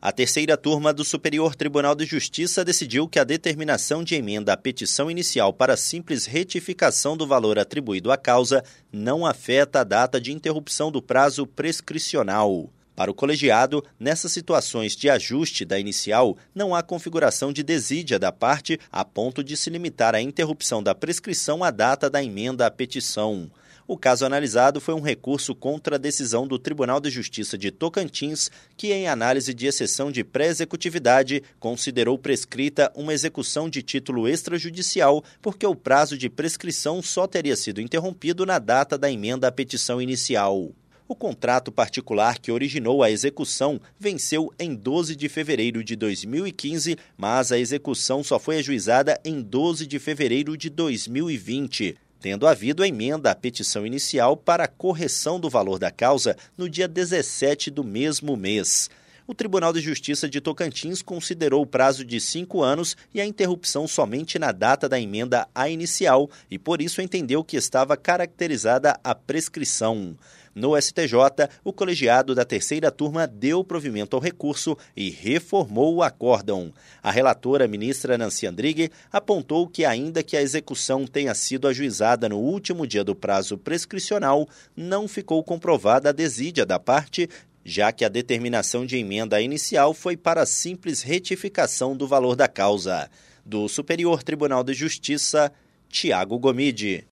A terceira turma do Superior Tribunal de Justiça decidiu que a determinação de emenda à petição inicial para simples retificação do valor atribuído à causa não afeta a data de interrupção do prazo prescricional. Para o colegiado, nessas situações de ajuste da inicial, não há configuração de desídia da parte a ponto de se limitar a interrupção da prescrição à data da emenda à petição. O caso analisado foi um recurso contra a decisão do Tribunal de Justiça de Tocantins, que, em análise de exceção de pré-executividade, considerou prescrita uma execução de título extrajudicial, porque o prazo de prescrição só teria sido interrompido na data da emenda à petição inicial. O contrato particular que originou a execução venceu em 12 de fevereiro de 2015, mas a execução só foi ajuizada em 12 de fevereiro de 2020 tendo havido emenda à petição inicial para correção do valor da causa no dia 17 do mesmo mês. O Tribunal de Justiça de Tocantins considerou o prazo de cinco anos e a interrupção somente na data da emenda à inicial e, por isso, entendeu que estava caracterizada a prescrição. No STJ, o colegiado da terceira turma deu provimento ao recurso e reformou o acórdão. A relatora, ministra Nancy Andrighi, apontou que, ainda que a execução tenha sido ajuizada no último dia do prazo prescricional, não ficou comprovada a desídia da parte já que a determinação de emenda inicial foi para simples retificação do valor da causa. Do Superior Tribunal de Justiça, Tiago Gomide.